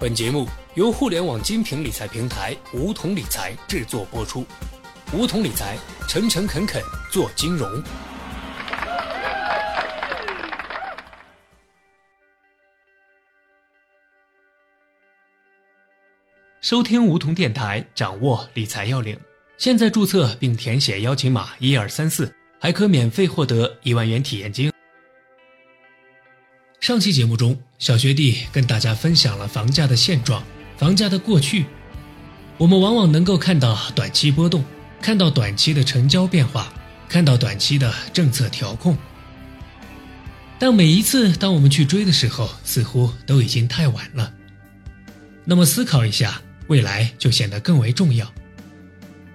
本节目由互联网精品理财平台梧桐理财制作播出。梧桐理财，诚诚恳恳做金融。收听梧桐电台，掌握理财要领。现在注册并填写邀请码一二三四，还可免费获得一万元体验金。上期节目中，小学弟跟大家分享了房价的现状、房价的过去。我们往往能够看到短期波动，看到短期的成交变化，看到短期的政策调控。但每一次当我们去追的时候，似乎都已经太晚了。那么思考一下，未来就显得更为重要。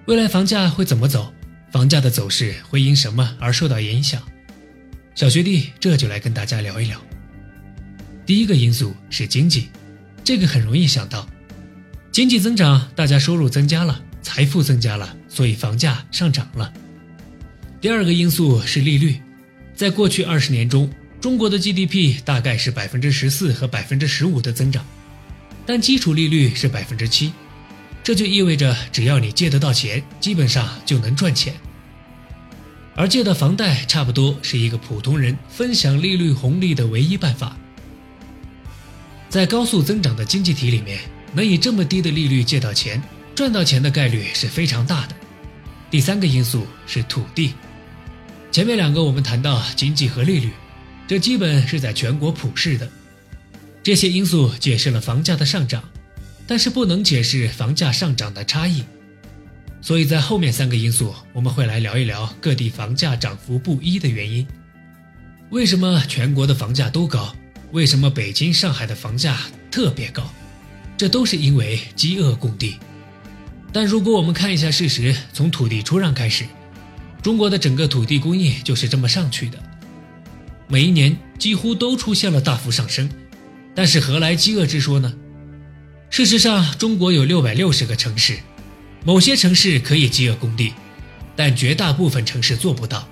未来房价会怎么走？房价的走势会因什么而受到影响？小学弟这就来跟大家聊一聊。第一个因素是经济，这个很容易想到，经济增长，大家收入增加了，财富增加了，所以房价上涨了。第二个因素是利率，在过去二十年中，中国的 GDP 大概是百分之十四和百分之十五的增长，但基础利率是百分之七，这就意味着只要你借得到钱，基本上就能赚钱。而借的房贷差不多是一个普通人分享利率红利的唯一办法。在高速增长的经济体里面，能以这么低的利率借到钱、赚到钱的概率是非常大的。第三个因素是土地。前面两个我们谈到经济和利率，这基本是在全国普世的。这些因素解释了房价的上涨，但是不能解释房价上涨的差异。所以在后面三个因素，我们会来聊一聊各地房价涨幅不一的原因。为什么全国的房价都高？为什么北京、上海的房价特别高？这都是因为饥饿供地。但如果我们看一下事实，从土地出让开始，中国的整个土地供应就是这么上去的。每一年几乎都出现了大幅上升，但是何来饥饿之说呢？事实上，中国有六百六十个城市，某些城市可以饥饿供地，但绝大部分城市做不到。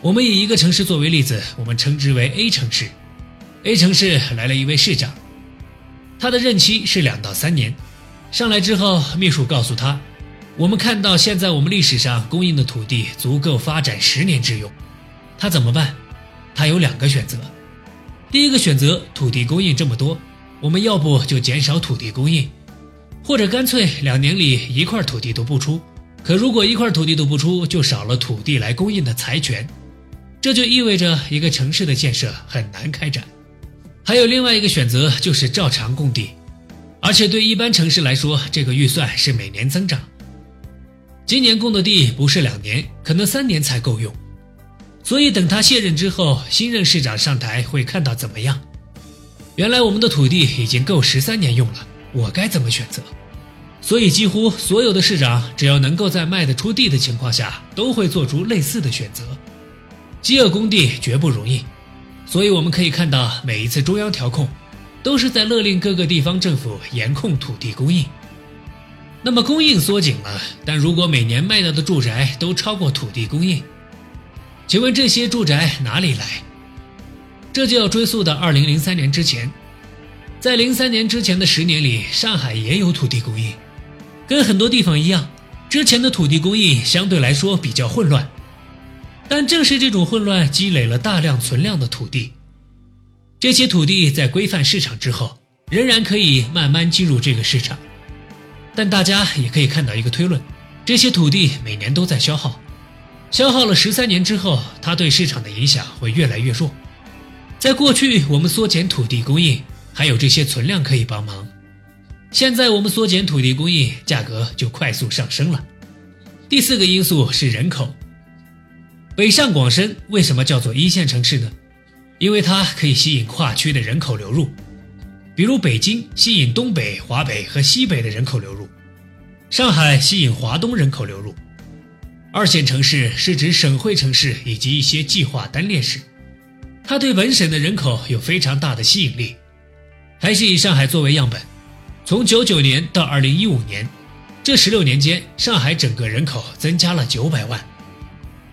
我们以一个城市作为例子，我们称之为 A 城市。A 城市来了一位市长，他的任期是两到三年。上来之后，秘书告诉他：“我们看到现在我们历史上供应的土地足够发展十年之用。”他怎么办？他有两个选择。第一个选择，土地供应这么多，我们要不就减少土地供应，或者干脆两年里一块土地都不出。可如果一块土地都不出，就少了土地来供应的财权，这就意味着一个城市的建设很难开展。还有另外一个选择，就是照常供地，而且对一般城市来说，这个预算是每年增长。今年供的地不是两年，可能三年才够用，所以等他卸任之后，新任市长上台会看到怎么样？原来我们的土地已经够十三年用了，我该怎么选择？所以几乎所有的市长，只要能够在卖得出地的情况下，都会做出类似的选择。饥饿供地绝不容易。所以我们可以看到，每一次中央调控，都是在勒令各个地方政府严控土地供应。那么供应缩紧了，但如果每年卖掉的住宅都超过土地供应，请问这些住宅哪里来？这就要追溯到二零零三年之前。在零三年之前的十年里，上海也有土地供应，跟很多地方一样，之前的土地供应相对来说比较混乱。但正是这种混乱，积累了大量存量的土地。这些土地在规范市场之后，仍然可以慢慢进入这个市场。但大家也可以看到一个推论：这些土地每年都在消耗，消耗了十三年之后，它对市场的影响会越来越弱。在过去，我们缩减土地供应，还有这些存量可以帮忙；现在我们缩减土地供应，价格就快速上升了。第四个因素是人口。北上广深为什么叫做一线城市呢？因为它可以吸引跨区的人口流入，比如北京吸引东北、华北和西北的人口流入，上海吸引华东人口流入。二线城市是指省会城市以及一些计划单列市，它对本省的人口有非常大的吸引力。还是以上海作为样本，从九九年到二零一五年，这十六年间，上海整个人口增加了九百万。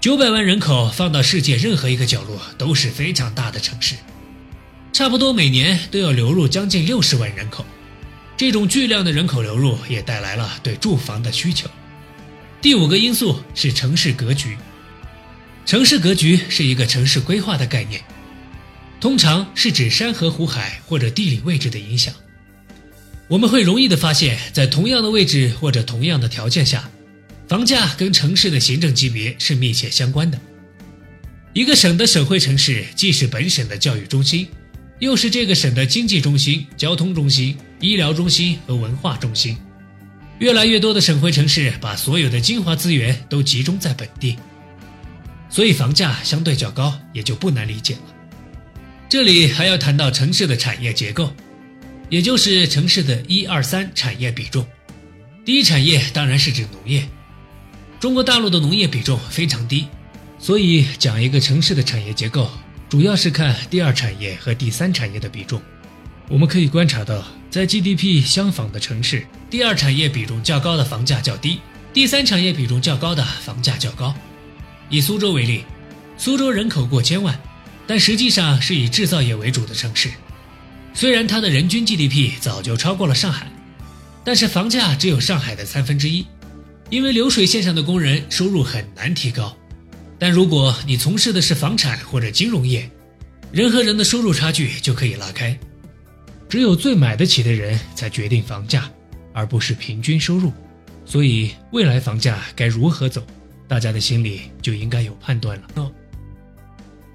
九百万人口放到世界任何一个角落都是非常大的城市，差不多每年都要流入将近六十万人口。这种巨量的人口流入也带来了对住房的需求。第五个因素是城市格局。城市格局是一个城市规划的概念，通常是指山河湖海或者地理位置的影响。我们会容易的发现，在同样的位置或者同样的条件下，房价跟城市的行政级别是密切相关的。一个省的省会城市既是本省的教育中心，又是这个省的经济中心、交通中心、医疗中心和文化中心。越来越多的省会城市把所有的精华资源都集中在本地。所以房价相对较高，也就不难理解了。这里还要谈到城市的产业结构，也就是城市的一二三产业比重。第一产业当然是指农业，中国大陆的农业比重非常低，所以讲一个城市的产业结构，主要是看第二产业和第三产业的比重。我们可以观察到，在 GDP 相仿的城市，第二产业比重较高的房价较低，第三产业比重较高的房价较高。以苏州为例，苏州人口过千万，但实际上是以制造业为主的城市。虽然它的人均 GDP 早就超过了上海，但是房价只有上海的三分之一。因为流水线上的工人收入很难提高，但如果你从事的是房产或者金融业，人和人的收入差距就可以拉开。只有最买得起的人才决定房价，而不是平均收入。所以未来房价该如何走？大家的心里就应该有判断了哦。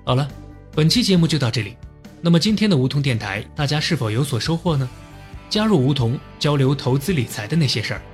好了，本期节目就到这里。那么今天的梧桐电台，大家是否有所收获呢？加入梧桐，交流投资理财的那些事儿，